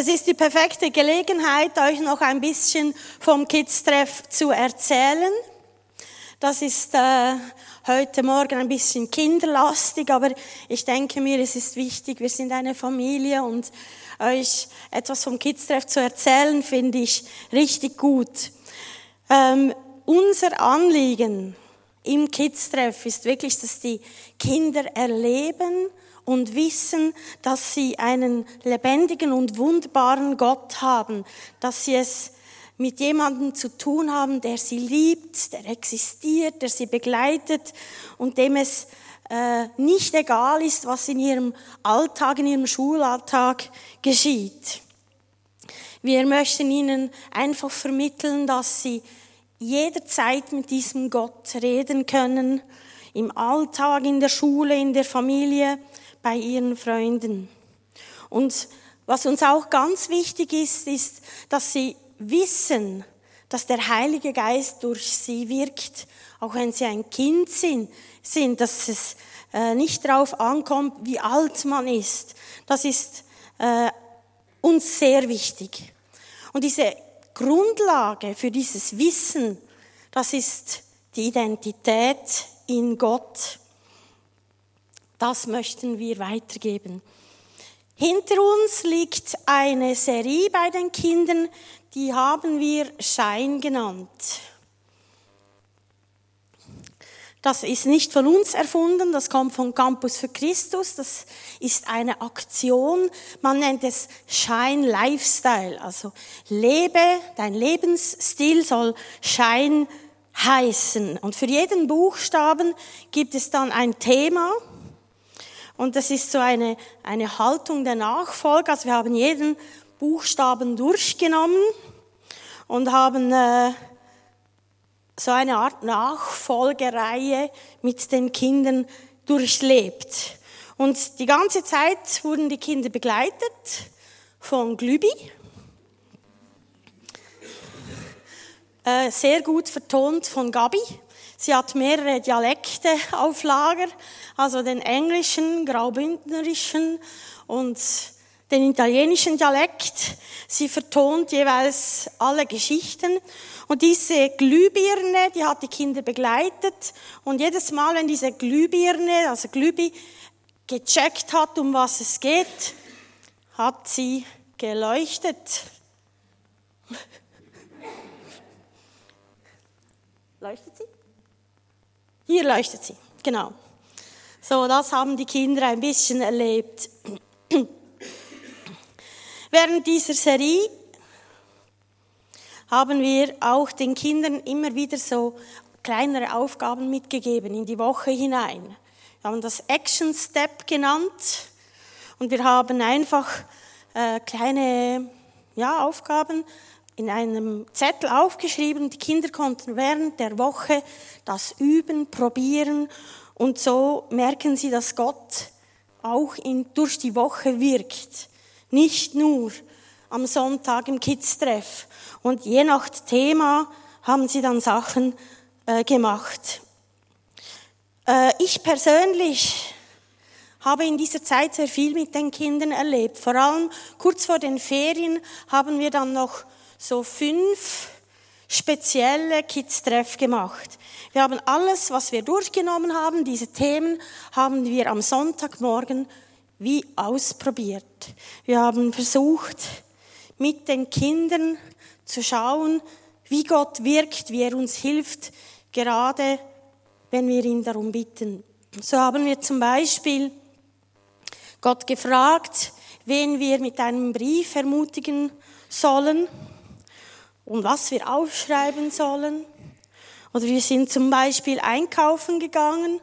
Es ist die perfekte Gelegenheit, euch noch ein bisschen vom Kids-Treff zu erzählen. Das ist äh, heute Morgen ein bisschen kinderlastig, aber ich denke mir, es ist wichtig, wir sind eine Familie und euch etwas vom Kids-Treff zu erzählen, finde ich richtig gut. Ähm, unser Anliegen im Kids-Treff ist wirklich, dass die Kinder erleben und wissen, dass sie einen lebendigen und wunderbaren Gott haben, dass sie es mit jemandem zu tun haben, der sie liebt, der existiert, der sie begleitet und dem es äh, nicht egal ist, was in ihrem Alltag, in ihrem Schulalltag geschieht. Wir möchten ihnen einfach vermitteln, dass sie jederzeit mit diesem Gott reden können, im Alltag, in der Schule, in der Familie, bei ihren Freunden. Und was uns auch ganz wichtig ist, ist, dass sie wissen, dass der Heilige Geist durch sie wirkt, auch wenn sie ein Kind sind, sind dass es äh, nicht darauf ankommt, wie alt man ist. Das ist äh, uns sehr wichtig. Und diese Grundlage für dieses Wissen, das ist die Identität in Gott. Das möchten wir weitergeben. Hinter uns liegt eine Serie bei den Kindern, die haben wir Schein genannt. Das ist nicht von uns erfunden, das kommt von Campus für Christus, das ist eine Aktion, man nennt es Schein Lifestyle, also lebe, dein Lebensstil soll Schein heißen. Und für jeden Buchstaben gibt es dann ein Thema und das ist so eine, eine Haltung der Nachfolge. Also wir haben jeden Buchstaben durchgenommen und haben äh, so eine Art Nachfolgereihe mit den Kindern durchlebt. Und die ganze Zeit wurden die Kinder begleitet von Glübi. Äh, sehr gut vertont von Gabi. Sie hat mehrere Dialekte auf Lager, also den englischen, graubündnerischen und den italienischen Dialekt. Sie vertont jeweils alle Geschichten. Und diese Glühbirne, die hat die Kinder begleitet. Und jedes Mal, wenn diese Glühbirne, also Glühbi, gecheckt hat, um was es geht, hat sie geleuchtet. Leuchtet sie? Hier leuchtet sie, genau. So, das haben die Kinder ein bisschen erlebt. Während dieser Serie haben wir auch den Kindern immer wieder so kleinere Aufgaben mitgegeben in die Woche hinein. Wir haben das Action Step genannt und wir haben einfach äh, kleine ja, Aufgaben in einem Zettel aufgeschrieben. Die Kinder konnten während der Woche das üben, probieren und so merken sie, dass Gott auch in, durch die Woche wirkt. Nicht nur am Sonntag im Kids-Treff. Und je nach Thema haben sie dann Sachen äh, gemacht. Äh, ich persönlich habe in dieser Zeit sehr viel mit den Kindern erlebt. Vor allem kurz vor den Ferien haben wir dann noch so fünf spezielle Kids-Treff gemacht. Wir haben alles, was wir durchgenommen haben, diese Themen, haben wir am Sonntagmorgen wie ausprobiert. Wir haben versucht, mit den Kindern zu schauen, wie Gott wirkt, wie er uns hilft, gerade wenn wir ihn darum bitten. So haben wir zum Beispiel Gott gefragt, wen wir mit einem Brief ermutigen sollen und was wir aufschreiben sollen. Oder wir sind zum Beispiel einkaufen gegangen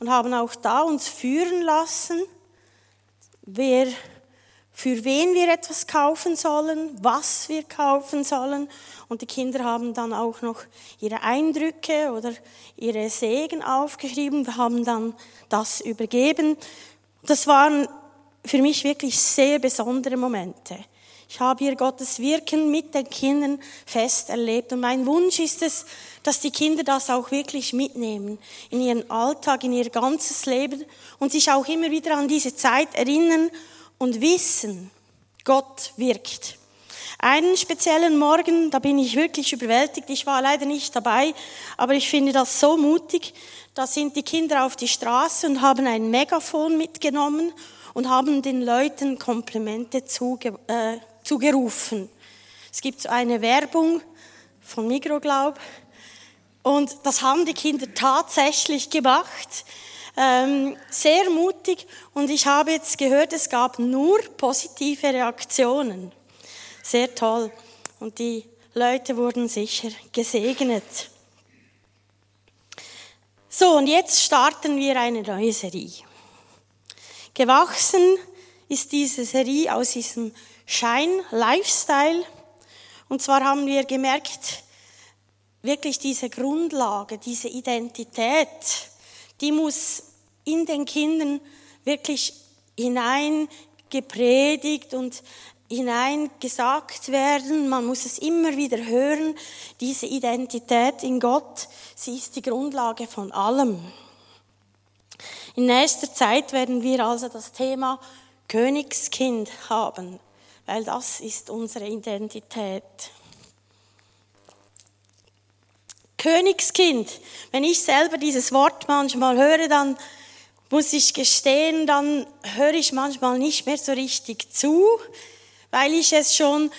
und haben auch da uns führen lassen, wer, für wen wir etwas kaufen sollen, was wir kaufen sollen. Und die Kinder haben dann auch noch ihre Eindrücke oder ihre Segen aufgeschrieben. Wir haben dann das übergeben. Das waren für mich wirklich sehr besondere Momente. Ich habe hier Gottes Wirken mit den Kindern fest erlebt. Und mein Wunsch ist es, dass die Kinder das auch wirklich mitnehmen in ihren Alltag, in ihr ganzes Leben und sich auch immer wieder an diese Zeit erinnern und wissen, Gott wirkt. Einen speziellen Morgen, da bin ich wirklich überwältigt. Ich war leider nicht dabei, aber ich finde das so mutig. Da sind die Kinder auf die Straße und haben ein Megafon mitgenommen und haben den Leuten Komplimente zuge äh, zugerufen. Es gibt so eine Werbung von Mikroglaub und das haben die Kinder tatsächlich gemacht. Ähm, sehr mutig und ich habe jetzt gehört, es gab nur positive Reaktionen. Sehr toll. Und die Leute wurden sicher gesegnet. So, und jetzt starten wir eine neue Serie. Gewachsen ist diese Serie aus diesem Schein-Lifestyle. Und zwar haben wir gemerkt, wirklich diese Grundlage, diese Identität, die muss in den Kindern wirklich hineingepredigt und hineingesagt werden. Man muss es immer wieder hören. Diese Identität in Gott, sie ist die Grundlage von allem. In nächster Zeit werden wir also das Thema Königskind haben, weil das ist unsere Identität. Königskind, wenn ich selber dieses Wort manchmal höre, dann muss ich gestehen, dann höre ich manchmal nicht mehr so richtig zu, weil ich es schon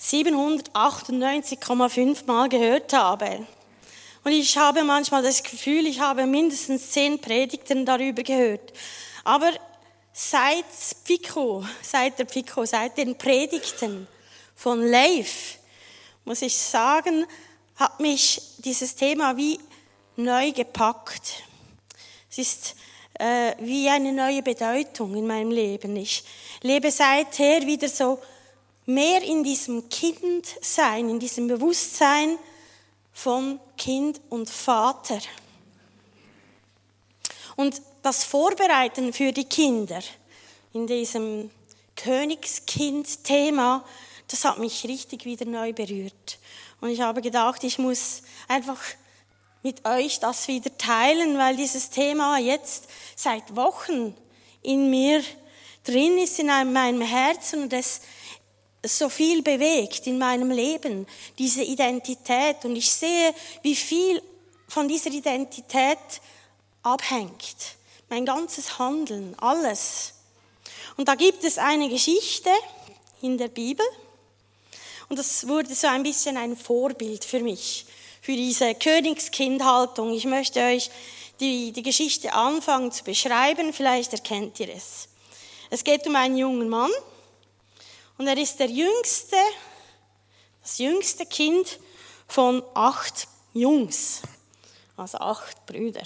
798,5 Mal gehört habe. Und ich habe manchmal das Gefühl, ich habe mindestens zehn Predigten darüber gehört. Aber seit Pico, seit der Pico, seit den Predigten von Leif, muss ich sagen, hat mich dieses Thema wie neu gepackt. Es ist äh, wie eine neue Bedeutung in meinem Leben. Ich lebe seither wieder so mehr in diesem Kindsein, in diesem Bewusstsein von Kind und Vater. Und das Vorbereiten für die Kinder in diesem Königskind-Thema, das hat mich richtig wieder neu berührt. Und ich habe gedacht, ich muss einfach mit euch das wieder teilen, weil dieses Thema jetzt seit Wochen in mir drin ist, in meinem Herzen und es so viel bewegt in meinem Leben, diese Identität. Und ich sehe, wie viel von dieser Identität abhängt. Mein ganzes Handeln, alles. Und da gibt es eine Geschichte in der Bibel. Und das wurde so ein bisschen ein Vorbild für mich, für diese Königskindhaltung. Ich möchte euch die, die Geschichte anfangen zu beschreiben. Vielleicht erkennt ihr es. Es geht um einen jungen Mann, und er ist der jüngste, das jüngste Kind von acht Jungs, also acht Brüder.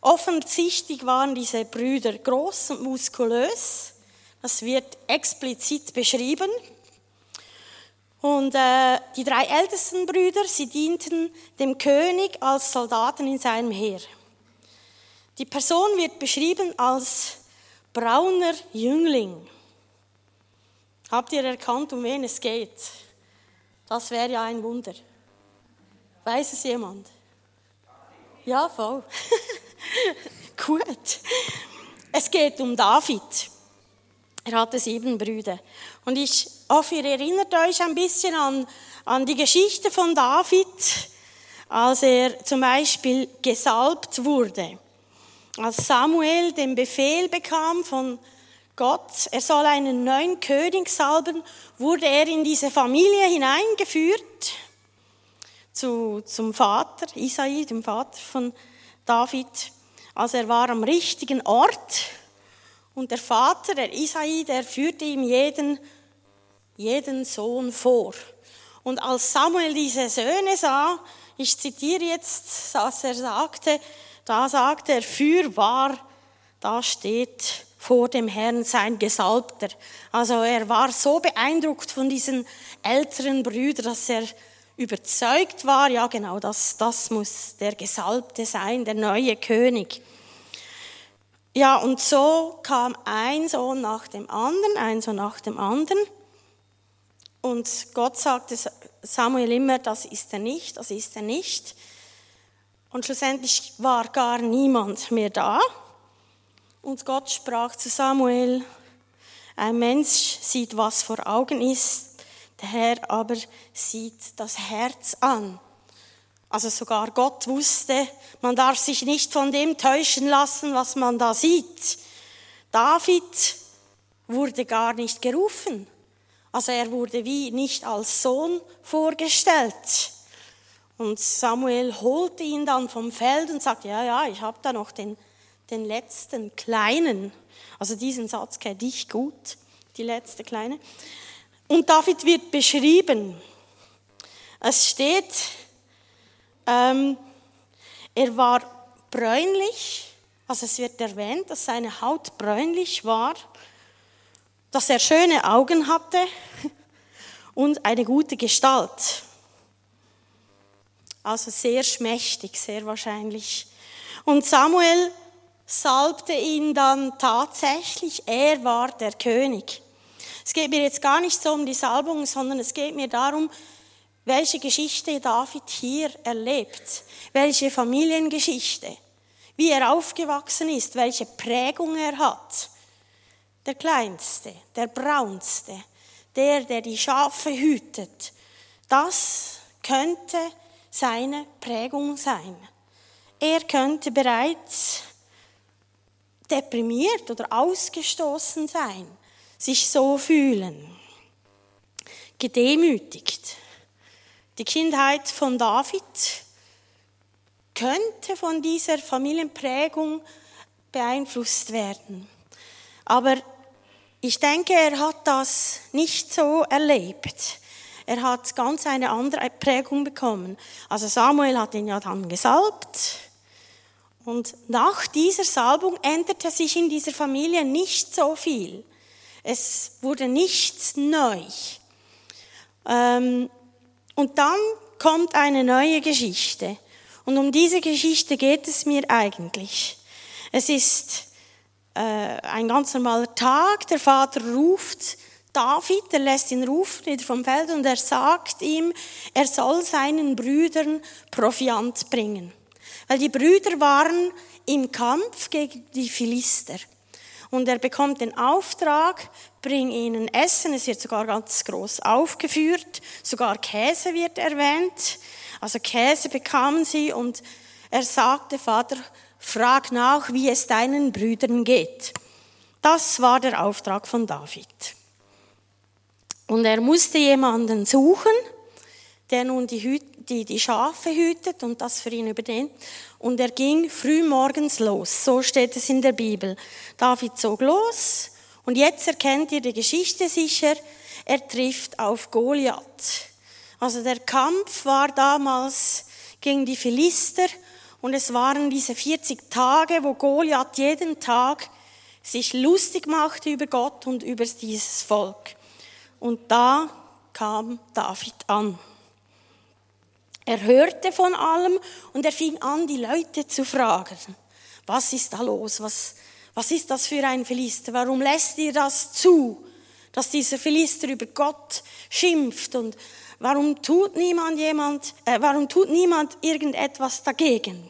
Offensichtlich waren diese Brüder groß und muskulös. Das wird explizit beschrieben. Und äh, die drei ältesten Brüder, sie dienten dem König als Soldaten in seinem Heer. Die Person wird beschrieben als brauner Jüngling. Habt ihr erkannt, um wen es geht? Das wäre ja ein Wunder. Weiß es jemand? Ja, voll. Gut. Es geht um David. Er hatte sieben Brüder. Und ich hoffe, ihr erinnert euch ein bisschen an, an die Geschichte von David, als er zum Beispiel gesalbt wurde. Als Samuel den Befehl bekam von Gott, er soll einen neuen König salben, wurde er in diese Familie hineingeführt zu, zum Vater, Isai, dem Vater von David. Also er war am richtigen Ort und der Vater, der Isai, der führte ihm jeden, jeden Sohn vor. Und als Samuel diese Söhne sah, ich zitiere jetzt, was er sagte, da sagte er, für wahr, da steht vor dem Herrn sein Gesalbter. Also er war so beeindruckt von diesen älteren Brüdern, dass er überzeugt war, ja genau, das, das muss der Gesalbte sein, der neue König. Ja, und so kam ein Sohn nach dem anderen, ein Sohn nach dem anderen. Und Gott sagte Samuel immer, das ist er nicht, das ist er nicht. Und schlussendlich war gar niemand mehr da. Und Gott sprach zu Samuel, Ein Mensch sieht, was vor Augen ist, der Herr aber sieht das Herz an. Also sogar Gott wusste, man darf sich nicht von dem täuschen lassen, was man da sieht. David wurde gar nicht gerufen. Also er wurde wie nicht als Sohn vorgestellt. Und Samuel holte ihn dann vom Feld und sagte, ja, ja, ich habe da noch den, den letzten Kleinen. Also diesen Satz kenne ich gut, die letzte Kleine. Und David wird beschrieben. Es steht, ähm, er war bräunlich, also es wird erwähnt, dass seine Haut bräunlich war, dass er schöne Augen hatte und eine gute Gestalt. Also sehr schmächtig, sehr wahrscheinlich. Und Samuel salbte ihn dann tatsächlich, er war der König. Es geht mir jetzt gar nicht so um die Salbung, sondern es geht mir darum, welche Geschichte David hier erlebt, welche Familiengeschichte, wie er aufgewachsen ist, welche Prägung er hat. Der Kleinste, der Braunste, der, der die Schafe hütet, das könnte seine Prägung sein. Er könnte bereits deprimiert oder ausgestoßen sein, sich so fühlen, gedemütigt. Die Kindheit von David könnte von dieser Familienprägung beeinflusst werden. Aber ich denke, er hat das nicht so erlebt. Er hat ganz eine andere Prägung bekommen. Also Samuel hat ihn ja dann gesalbt. Und nach dieser Salbung änderte sich in dieser Familie nicht so viel. Es wurde nichts neu. Ähm, und dann kommt eine neue Geschichte. Und um diese Geschichte geht es mir eigentlich. Es ist äh, ein ganz normaler Tag. Der Vater ruft David, er lässt ihn rufen wieder vom Feld und er sagt ihm, er soll seinen Brüdern Proviant bringen. Weil die Brüder waren im Kampf gegen die Philister. Und er bekommt den Auftrag, bring ihnen Essen. Es wird sogar ganz groß aufgeführt. Sogar Käse wird erwähnt. Also Käse bekamen sie und er sagte, Vater, frag nach, wie es deinen Brüdern geht. Das war der Auftrag von David. Und er musste jemanden suchen, der nun die, Hüt, die, die Schafe hütet und das für ihn übernimmt. Und er ging früh morgens los. So steht es in der Bibel. David zog los und jetzt erkennt ihr die Geschichte sicher. Er trifft auf Goliath. Also der Kampf war damals gegen die Philister und es waren diese 40 Tage, wo Goliath jeden Tag sich lustig machte über Gott und über dieses Volk. Und da kam David an. Er hörte von allem und er fing an, die Leute zu fragen. Was ist da los? Was, was ist das für ein Philister? Warum lässt ihr das zu, dass dieser Philister über Gott schimpft? Und warum tut niemand jemand, äh, warum tut niemand irgendetwas dagegen?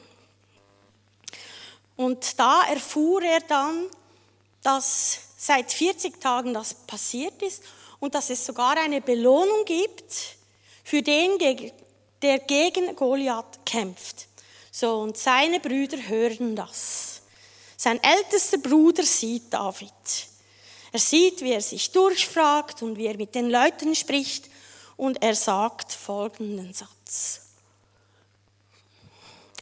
Und da erfuhr er dann, dass seit 40 Tagen das passiert ist und dass es sogar eine Belohnung gibt für den, der gegen Goliath kämpft. So, und seine Brüder hören das. Sein ältester Bruder sieht David. Er sieht, wie er sich durchfragt und wie er mit den Leuten spricht und er sagt folgenden Satz.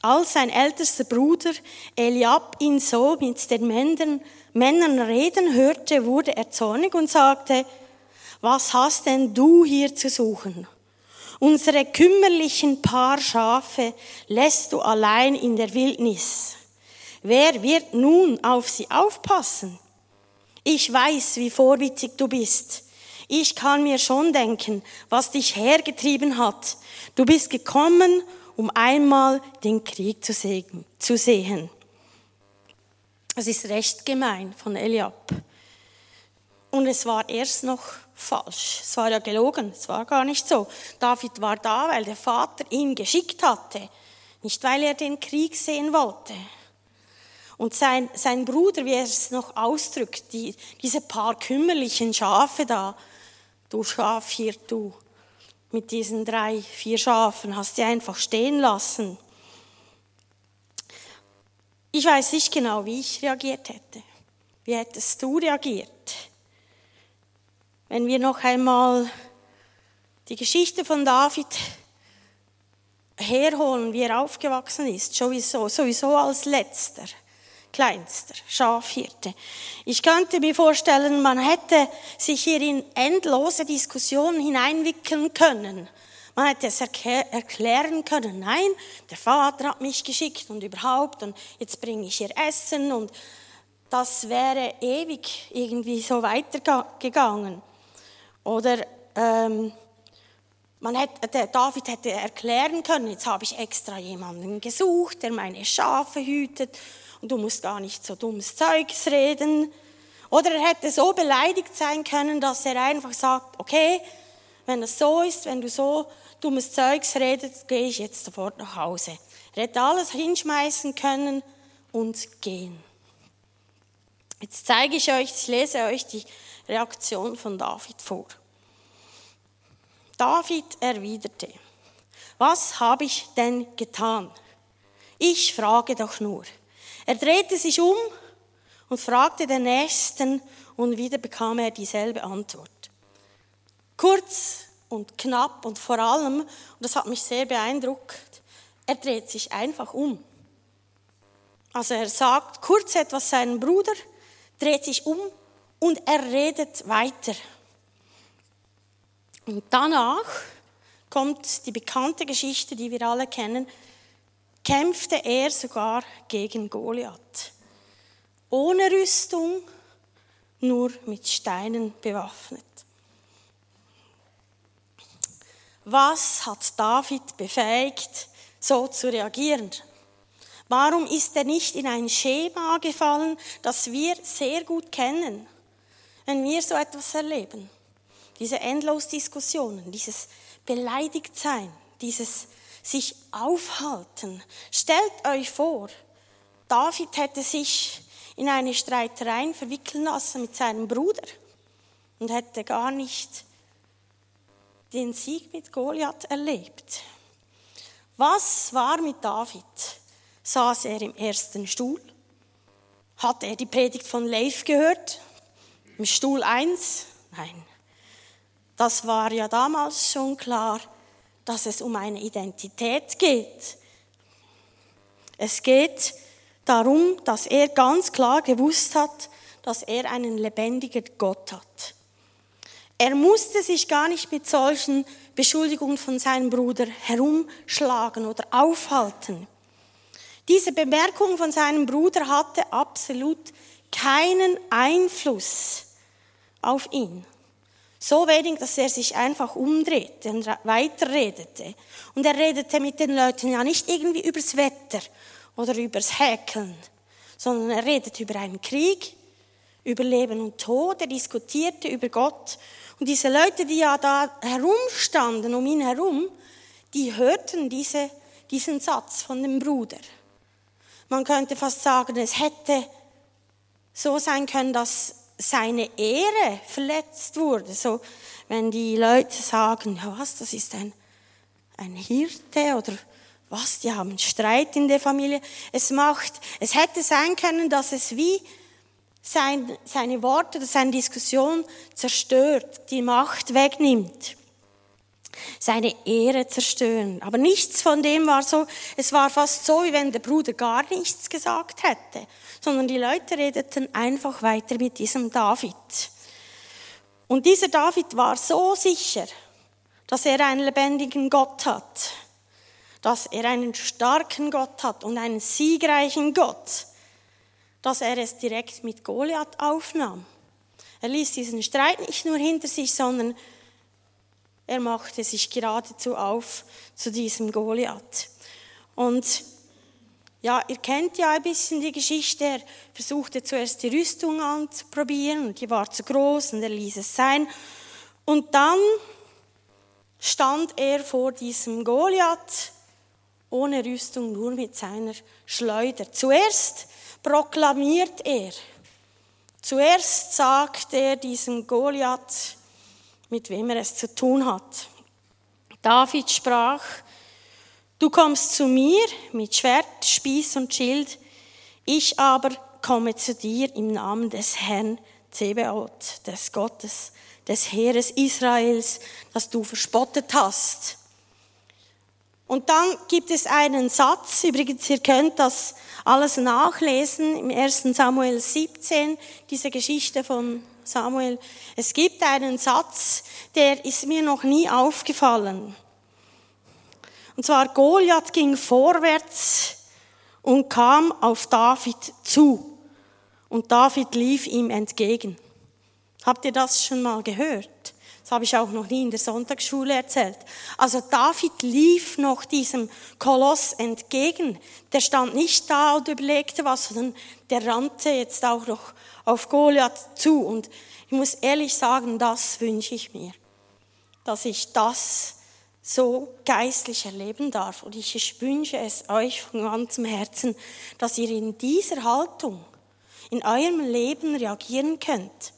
Als sein ältester Bruder Eliab ihn so mit den Männern, Männern reden hörte, wurde er zornig und sagte, was hast denn du hier zu suchen? Unsere kümmerlichen Paar Schafe lässt du allein in der Wildnis. Wer wird nun auf sie aufpassen? Ich weiß, wie vorwitzig du bist. Ich kann mir schon denken, was dich hergetrieben hat. Du bist gekommen, um einmal den Krieg zu sehen. Das ist recht gemein von Eliab. Und es war erst noch falsch. Es war ja gelogen, es war gar nicht so. David war da, weil der Vater ihn geschickt hatte, nicht weil er den Krieg sehen wollte. Und sein, sein Bruder, wie er es noch ausdrückt, die, diese paar kümmerlichen Schafe da, du Schaf hier, du, mit diesen drei, vier Schafen, hast die einfach stehen lassen. Ich weiß nicht genau, wie ich reagiert hätte. Wie hättest du reagiert? Wenn wir noch einmal die Geschichte von David herholen, wie er aufgewachsen ist, sowieso, sowieso als letzter, kleinster Schafhirte. Ich könnte mir vorstellen, man hätte sich hier in endlose Diskussionen hineinwickeln können. Man hätte es erklären können, nein, der Vater hat mich geschickt und überhaupt und jetzt bringe ich ihr Essen und das wäre ewig irgendwie so weitergegangen. Oder ähm, man hätte, David hätte erklären können, jetzt habe ich extra jemanden gesucht, der meine Schafe hütet und du musst gar nicht so dummes Zeugs reden. Oder er hätte so beleidigt sein können, dass er einfach sagt, okay, wenn es so ist, wenn du so dummes Zeugs redest, gehe ich jetzt sofort nach Hause. Er hätte alles hinschmeißen können und gehen. Jetzt zeige ich euch, ich lese euch die Reaktion von David vor. David erwiderte, was habe ich denn getan? Ich frage doch nur. Er drehte sich um und fragte den Nächsten und wieder bekam er dieselbe Antwort. Kurz und knapp und vor allem, und das hat mich sehr beeindruckt, er dreht sich einfach um. Also er sagt kurz etwas seinem Bruder, dreht sich um und er redet weiter. Und danach kommt die bekannte Geschichte, die wir alle kennen, kämpfte er sogar gegen Goliath. Ohne Rüstung, nur mit Steinen bewaffnet. Was hat David befähigt, so zu reagieren? Warum ist er nicht in ein Schema gefallen, das wir sehr gut kennen, wenn wir so etwas erleben? Diese Endlosdiskussionen, dieses Beleidigtsein, dieses sich aufhalten. Stellt euch vor, David hätte sich in eine Streiterei verwickeln lassen mit seinem Bruder und hätte gar nicht den Sieg mit Goliath erlebt. Was war mit David? Saß er im ersten Stuhl? Hat er die Predigt von Leif gehört? Im Stuhl 1? Nein. Das war ja damals schon klar, dass es um eine Identität geht. Es geht darum, dass er ganz klar gewusst hat, dass er einen lebendigen Gott hat. Er musste sich gar nicht mit solchen Beschuldigungen von seinem Bruder herumschlagen oder aufhalten. Diese Bemerkung von seinem Bruder hatte absolut keinen Einfluss auf ihn. So wenig, dass er sich einfach umdrehte und weiterredete. Und er redete mit den Leuten ja nicht irgendwie übers Wetter oder übers Häkeln, sondern er redete über einen Krieg, über Leben und Tod, er diskutierte über Gott und diese Leute, die ja da herumstanden, um ihn herum, die hörten diese, diesen Satz von dem Bruder. Man könnte fast sagen, es hätte so sein können, dass seine Ehre verletzt wurde. So, wenn die Leute sagen, ja was, das ist ein, ein Hirte oder was, die haben Streit in der Familie. Es macht, es hätte sein können, dass es wie sein, seine Worte oder seine Diskussion zerstört, die Macht wegnimmt, seine Ehre zerstören. Aber nichts von dem war so, es war fast so, wie wenn der Bruder gar nichts gesagt hätte, sondern die Leute redeten einfach weiter mit diesem David. Und dieser David war so sicher, dass er einen lebendigen Gott hat, dass er einen starken Gott hat und einen siegreichen Gott, dass er es direkt mit Goliath aufnahm. Er ließ diesen Streit nicht nur hinter sich, sondern er machte sich geradezu auf zu diesem Goliath. Und ja, ihr kennt ja ein bisschen die Geschichte. Er versuchte zuerst die Rüstung anzuprobieren und die war zu groß und er ließ es sein. Und dann stand er vor diesem Goliath ohne Rüstung, nur mit seiner Schleuder. Zuerst proklamiert er. Zuerst sagt er diesem Goliath, mit wem er es zu tun hat. David sprach, du kommst zu mir mit Schwert, Spieß und Schild, ich aber komme zu dir im Namen des Herrn Zebeoth, des Gottes, des Heeres Israels, das du verspottet hast. Und dann gibt es einen Satz, übrigens, ihr könnt das alles nachlesen im 1. Samuel 17, diese Geschichte von Samuel. Es gibt einen Satz, der ist mir noch nie aufgefallen. Und zwar Goliath ging vorwärts und kam auf David zu. Und David lief ihm entgegen. Habt ihr das schon mal gehört? Das habe ich auch noch nie in der Sonntagsschule erzählt. Also David lief noch diesem Koloss entgegen. Der stand nicht da und überlegte was, sondern der rannte jetzt auch noch auf Goliath zu. Und ich muss ehrlich sagen, das wünsche ich mir, dass ich das so geistlich erleben darf. Und ich wünsche es euch von ganzem Herzen, dass ihr in dieser Haltung in eurem Leben reagieren könnt.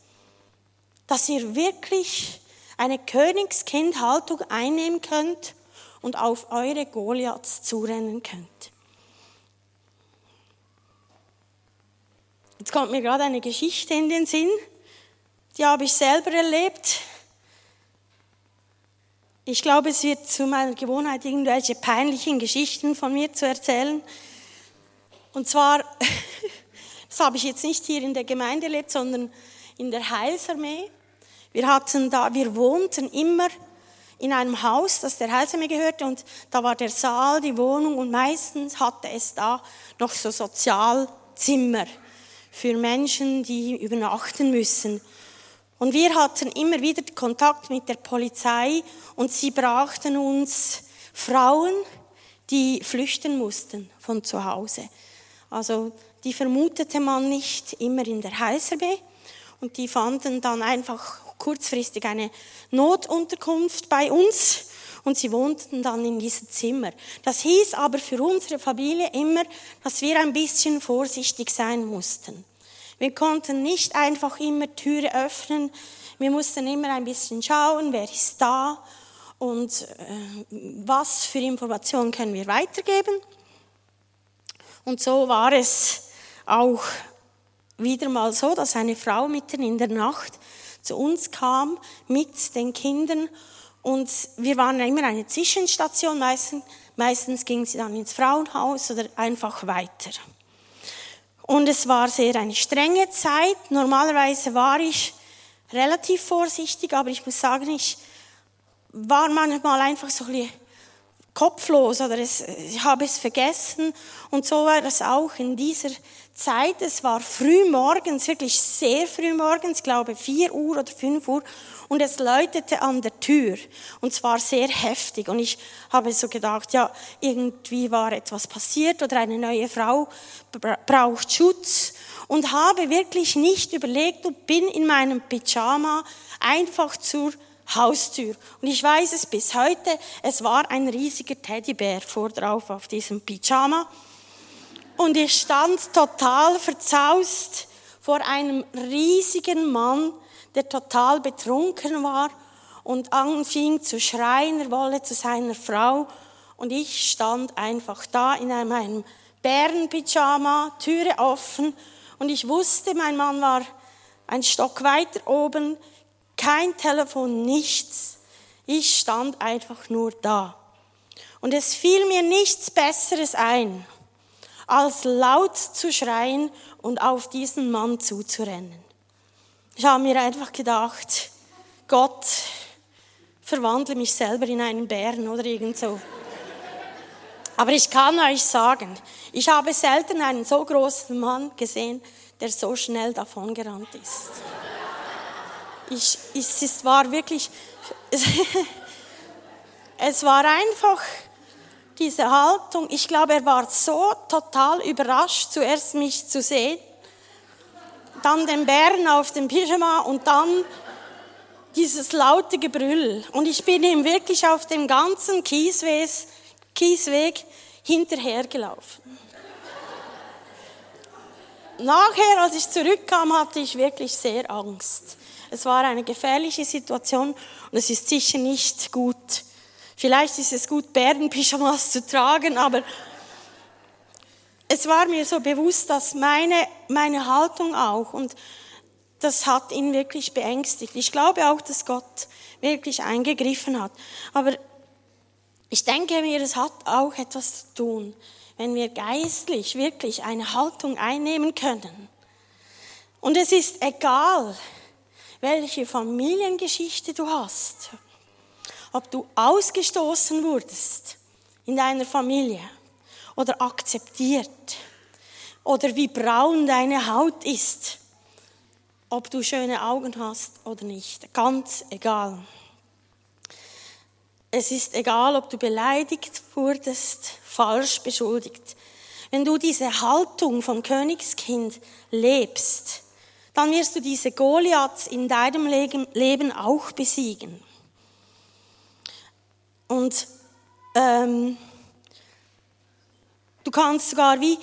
Dass ihr wirklich eine Königskindhaltung einnehmen könnt und auf eure Goliaths zurennen könnt. Jetzt kommt mir gerade eine Geschichte in den Sinn, die habe ich selber erlebt. Ich glaube, es wird zu meiner Gewohnheit, irgendwelche peinlichen Geschichten von mir zu erzählen. Und zwar, das habe ich jetzt nicht hier in der Gemeinde erlebt, sondern in der Heilsarmee. Wir hatten da, wir wohnten immer in einem Haus, das der Heilsarmee gehörte und da war der Saal, die Wohnung und meistens hatte es da noch so Sozialzimmer für Menschen, die übernachten müssen. Und wir hatten immer wieder Kontakt mit der Polizei und sie brachten uns Frauen, die flüchten mussten von zu Hause. Also die vermutete man nicht immer in der Heilsarmee und die fanden dann einfach kurzfristig eine Notunterkunft bei uns und sie wohnten dann in diesem Zimmer. Das hieß aber für unsere Familie immer, dass wir ein bisschen vorsichtig sein mussten. Wir konnten nicht einfach immer Türe öffnen, wir mussten immer ein bisschen schauen, wer ist da und äh, was für Informationen können wir weitergeben. Und so war es auch wieder mal so, dass eine Frau mitten in der Nacht zu uns kam mit den Kindern und wir waren immer eine Zwischenstation. Meistens, meistens ging sie dann ins Frauenhaus oder einfach weiter. Und es war sehr eine strenge Zeit. Normalerweise war ich relativ vorsichtig, aber ich muss sagen, ich war manchmal einfach so ein bisschen kopflos oder es, ich habe es vergessen. Und so war es auch in dieser Zeit. Es war früh morgens, wirklich sehr früh morgens, glaube vier Uhr oder fünf Uhr. Und es läutete an der Tür. Und zwar sehr heftig. Und ich habe so gedacht, ja, irgendwie war etwas passiert oder eine neue Frau braucht Schutz. Und habe wirklich nicht überlegt und bin in meinem Pyjama einfach zur Haustür. Und ich weiß es bis heute, es war ein riesiger Teddybär vor drauf auf diesem Pyjama. Und ich stand total verzaust vor einem riesigen Mann, der total betrunken war und anfing zu schreien, er wolle zu seiner Frau. Und ich stand einfach da in einem Bärenpyjama, Türe offen. Und ich wusste, mein Mann war ein Stock weiter oben kein Telefon, nichts. Ich stand einfach nur da. Und es fiel mir nichts Besseres ein, als laut zu schreien und auf diesen Mann zuzurennen. Ich habe mir einfach gedacht, Gott, verwandle mich selber in einen Bären oder irgend so. Aber ich kann euch sagen, ich habe selten einen so großen Mann gesehen, der so schnell davongerannt ist. Ich, ich, es war wirklich, es war einfach diese Haltung. Ich glaube, er war so total überrascht, zuerst mich zu sehen, dann den Bären auf dem Pyjama und dann dieses laute Gebrüll. Und ich bin ihm wirklich auf dem ganzen Kiesweg, Kiesweg hinterhergelaufen. nachher, als ich zurückkam, hatte ich wirklich sehr Angst. Es war eine gefährliche Situation und es ist sicher nicht gut. Vielleicht ist es gut, Bärenpyjamas zu tragen, aber es war mir so bewusst, dass meine, meine Haltung auch und das hat ihn wirklich beängstigt. Ich glaube auch, dass Gott wirklich eingegriffen hat. Aber ich denke mir, es hat auch etwas zu tun, wenn wir geistlich wirklich eine Haltung einnehmen können. Und es ist egal, welche Familiengeschichte du hast, ob du ausgestoßen wurdest in deiner Familie oder akzeptiert oder wie braun deine Haut ist, ob du schöne Augen hast oder nicht, ganz egal. Es ist egal, ob du beleidigt wurdest, falsch beschuldigt. Wenn du diese Haltung vom Königskind lebst, dann wirst du diese Goliaths in deinem Leben auch besiegen. Und ähm, du kannst sogar, wie,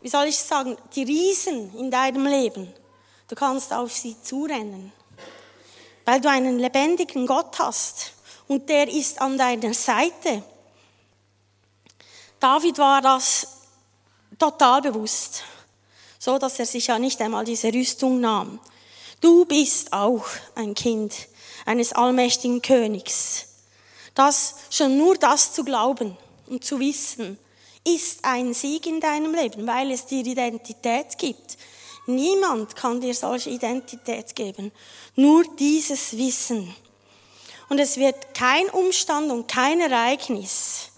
wie soll ich sagen, die Riesen in deinem Leben, du kannst auf sie zurennen, weil du einen lebendigen Gott hast und der ist an deiner Seite. David war das total bewusst, so dass er sich ja nicht einmal diese Rüstung nahm. Du bist auch ein Kind eines allmächtigen Königs. Das, schon nur das zu glauben und zu wissen, ist ein Sieg in deinem Leben, weil es dir Identität gibt. Niemand kann dir solche Identität geben, nur dieses Wissen. Und es wird kein Umstand und kein Ereignis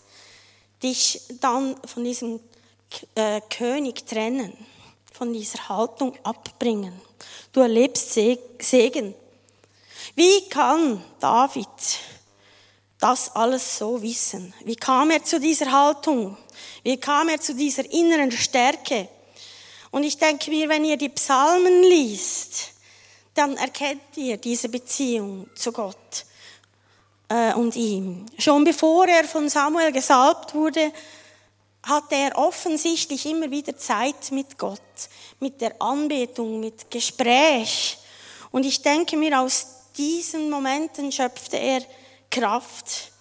dich dann von diesem äh, König trennen, von dieser Haltung abbringen. Du erlebst Segen. Wie kann David das alles so wissen? Wie kam er zu dieser Haltung? Wie kam er zu dieser inneren Stärke? Und ich denke mir, wenn ihr die Psalmen liest, dann erkennt ihr diese Beziehung zu Gott äh, und ihm. Schon bevor er von Samuel gesalbt wurde, hatte er offensichtlich immer wieder Zeit mit Gott, mit der Anbetung, mit Gespräch. Und ich denke mir, aus diesen Momenten schöpfte er Kraft.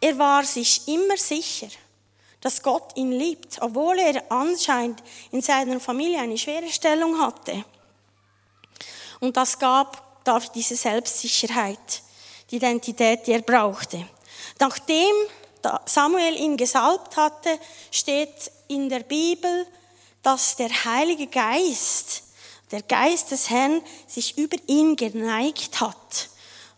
Er war sich immer sicher, dass Gott ihn liebt, obwohl er anscheinend in seiner Familie eine schwere Stellung hatte. Und das gab David diese Selbstsicherheit die Identität, die er brauchte. Nachdem Samuel ihn gesalbt hatte, steht in der Bibel, dass der Heilige Geist, der Geist des Herrn, sich über ihn geneigt hat.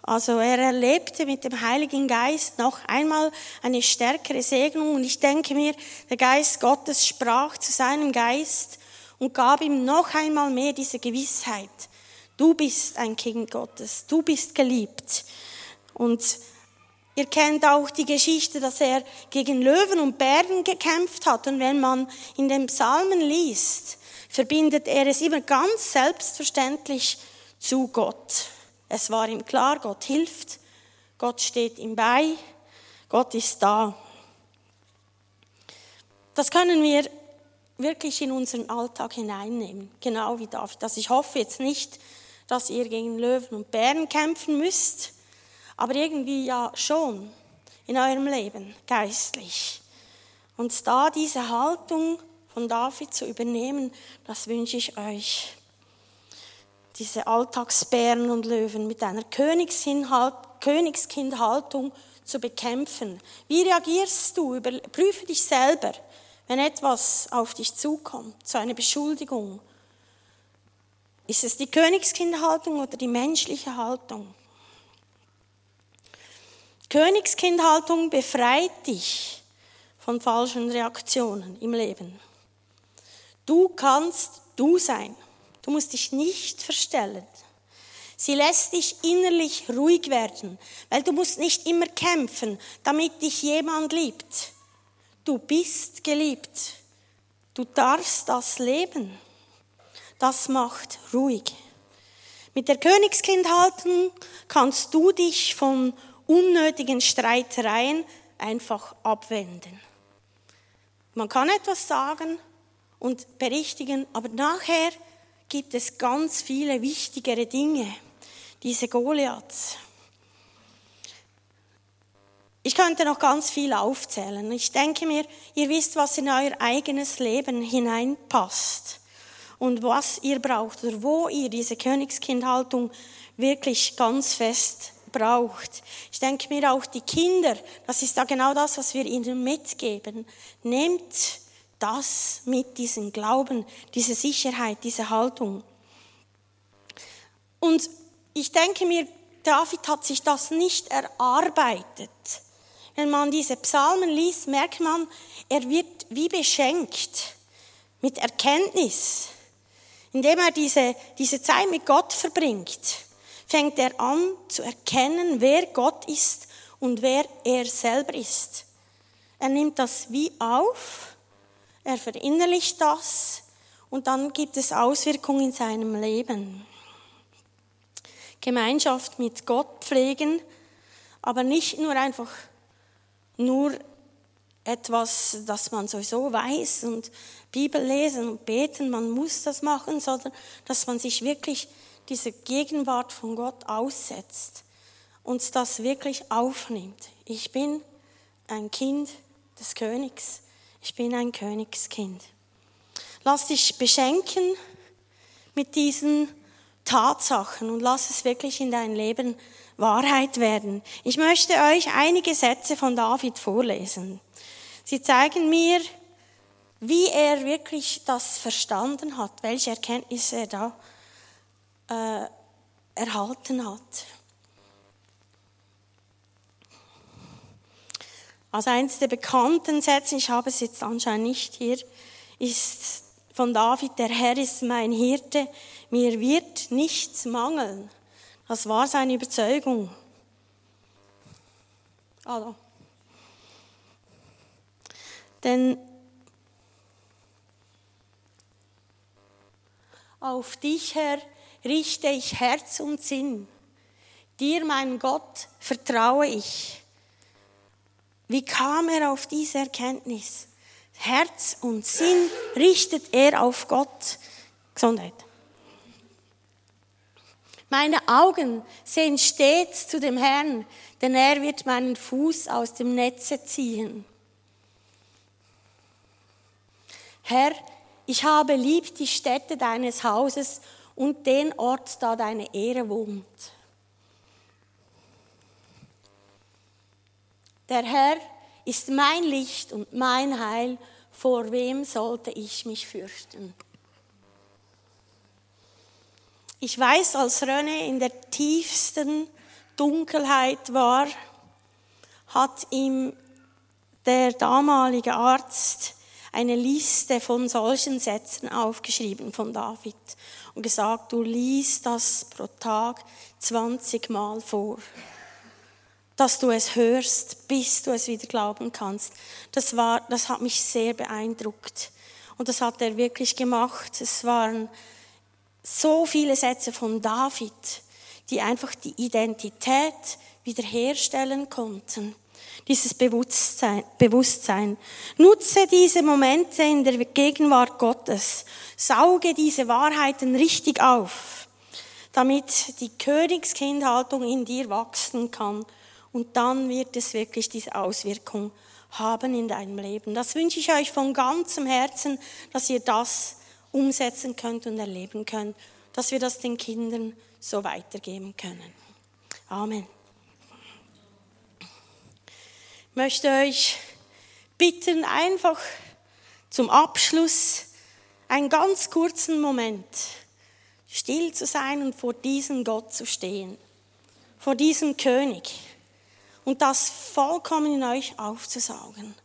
Also er erlebte mit dem Heiligen Geist noch einmal eine stärkere Segnung und ich denke mir, der Geist Gottes sprach zu seinem Geist und gab ihm noch einmal mehr diese Gewissheit. Du bist ein Kind Gottes, du bist geliebt. Und ihr kennt auch die Geschichte, dass er gegen Löwen und Bären gekämpft hat. Und wenn man in den Psalmen liest, verbindet er es immer ganz selbstverständlich zu Gott. Es war ihm klar, Gott hilft, Gott steht ihm bei, Gott ist da. Das können wir wirklich in unseren Alltag hineinnehmen, genau wie David. Also ich hoffe jetzt nicht, dass ihr gegen Löwen und Bären kämpfen müsst, aber irgendwie ja schon in eurem Leben geistlich. Und da diese Haltung von David zu übernehmen, das wünsche ich euch. Diese Alltagsbären und Löwen mit einer Königskindhaltung zu bekämpfen. Wie reagierst du? Prüfe dich selber, wenn etwas auf dich zukommt, so eine Beschuldigung. Ist es die Königskindhaltung oder die menschliche Haltung? Königskindhaltung befreit dich von falschen Reaktionen im Leben. Du kannst du sein. Du musst dich nicht verstellen. Sie lässt dich innerlich ruhig werden, weil du musst nicht immer kämpfen, damit dich jemand liebt. Du bist geliebt. Du darfst das leben. Das macht ruhig. Mit der Königskindhaltung kannst du dich von unnötigen Streitereien einfach abwenden. Man kann etwas sagen und berichtigen, aber nachher gibt es ganz viele wichtigere Dinge, diese Goliaths. Ich könnte noch ganz viel aufzählen. Ich denke mir, ihr wisst, was in euer eigenes Leben hineinpasst und was ihr braucht oder wo ihr diese Königskindhaltung wirklich ganz fest braucht. Ich denke mir auch die Kinder, das ist da genau das, was wir ihnen mitgeben. Nehmt das mit, diesen Glauben, diese Sicherheit, diese Haltung. Und ich denke mir, David hat sich das nicht erarbeitet. Wenn man diese Psalmen liest, merkt man, er wird wie beschenkt mit Erkenntnis. Indem er diese, diese Zeit mit Gott verbringt, fängt er an zu erkennen, wer Gott ist und wer er selber ist. Er nimmt das wie auf, er verinnerlicht das und dann gibt es Auswirkungen in seinem Leben. Gemeinschaft mit Gott pflegen, aber nicht nur einfach nur etwas, das man sowieso weiß und Bibel lesen und beten, man muss das machen, sondern dass man sich wirklich diese Gegenwart von Gott aussetzt und das wirklich aufnimmt. Ich bin ein Kind des Königs. Ich bin ein Königskind. Lass dich beschenken mit diesen Tatsachen und lass es wirklich in dein Leben Wahrheit werden. Ich möchte euch einige Sätze von David vorlesen. Sie zeigen mir, wie er wirklich das verstanden hat, welche Erkenntnisse er da äh, erhalten hat. Also eines der bekannten Sätze, ich habe es jetzt anscheinend nicht hier, ist von David, der Herr ist mein Hirte, mir wird nichts mangeln. Das war seine Überzeugung. Also. Denn auf dich, Herr, richte ich Herz und Sinn. Dir, mein Gott, vertraue ich. Wie kam er auf diese Erkenntnis? Herz und Sinn richtet er auf Gott. Gesundheit. Meine Augen sehen stets zu dem Herrn, denn er wird meinen Fuß aus dem Netze ziehen. Herr, ich habe lieb die Stätte deines Hauses und den Ort, da deine Ehre wohnt. Der Herr ist mein Licht und mein Heil, vor wem sollte ich mich fürchten? Ich weiß, als René in der tiefsten Dunkelheit war, hat ihm der damalige Arzt eine Liste von solchen Sätzen aufgeschrieben von David und gesagt, du liest das pro Tag 20 Mal vor. Dass du es hörst, bis du es wieder glauben kannst. Das war, das hat mich sehr beeindruckt. Und das hat er wirklich gemacht. Es waren so viele Sätze von David, die einfach die Identität wiederherstellen konnten. Dieses Bewusstsein, Bewusstsein. Nutze diese Momente in der Gegenwart Gottes. Sauge diese Wahrheiten richtig auf, damit die Königskindhaltung in dir wachsen kann. Und dann wird es wirklich diese Auswirkung haben in deinem Leben. Das wünsche ich euch von ganzem Herzen, dass ihr das umsetzen könnt und erleben könnt, dass wir das den Kindern so weitergeben können. Amen. Möchte euch bitten, einfach zum Abschluss einen ganz kurzen Moment still zu sein und vor diesem Gott zu stehen, vor diesem König und das vollkommen in euch aufzusaugen.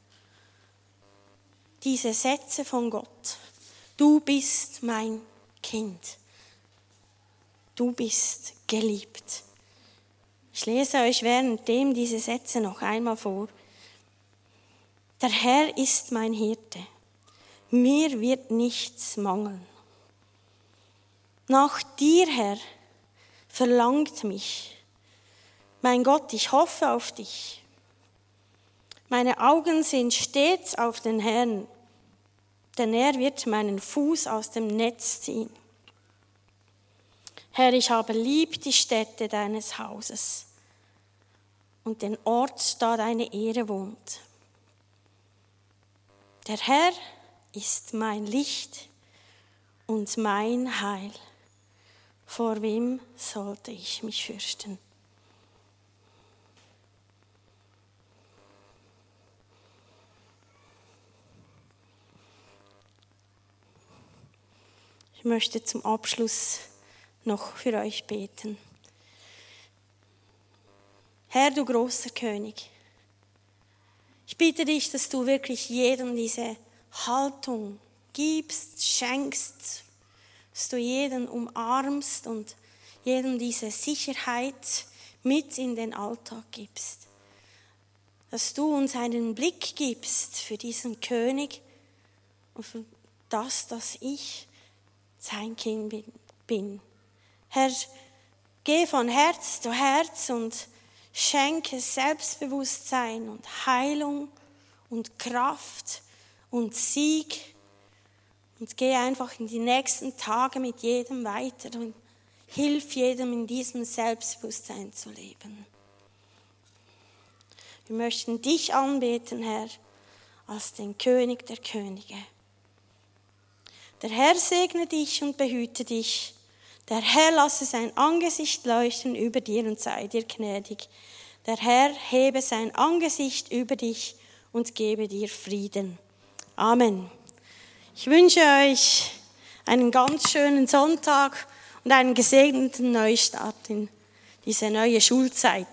Diese Sätze von Gott. Du bist mein Kind. Du bist geliebt. Ich lese euch währenddem diese Sätze noch einmal vor. Der Herr ist mein Hirte. Mir wird nichts mangeln. Nach dir, Herr, verlangt mich. Mein Gott, ich hoffe auf dich. Meine Augen sind stets auf den Herrn, denn er wird meinen Fuß aus dem Netz ziehen. Herr, ich habe lieb die Stätte deines Hauses und den Ort, da deine Ehre wohnt. Der Herr ist mein Licht und mein Heil. Vor wem sollte ich mich fürchten? Ich möchte zum Abschluss noch für euch beten. Herr, du großer König, ich bitte dich, dass du wirklich jedem diese Haltung gibst, schenkst, dass du jeden umarmst und jedem diese Sicherheit mit in den Alltag gibst. Dass du uns einen Blick gibst für diesen König und für das, dass ich sein Kind bin. Herr, geh von Herz zu Herz und schenke Selbstbewusstsein und Heilung und Kraft und Sieg und geh einfach in die nächsten Tage mit jedem weiter und hilf jedem in diesem Selbstbewusstsein zu leben. Wir möchten dich anbeten, Herr, als den König der Könige. Der Herr segne dich und behüte dich. Der Herr lasse sein Angesicht leuchten über dir und sei dir gnädig. Der Herr hebe sein Angesicht über dich und gebe dir Frieden. Amen. Ich wünsche euch einen ganz schönen Sonntag und einen gesegneten Neustart in diese neue Schulzeit.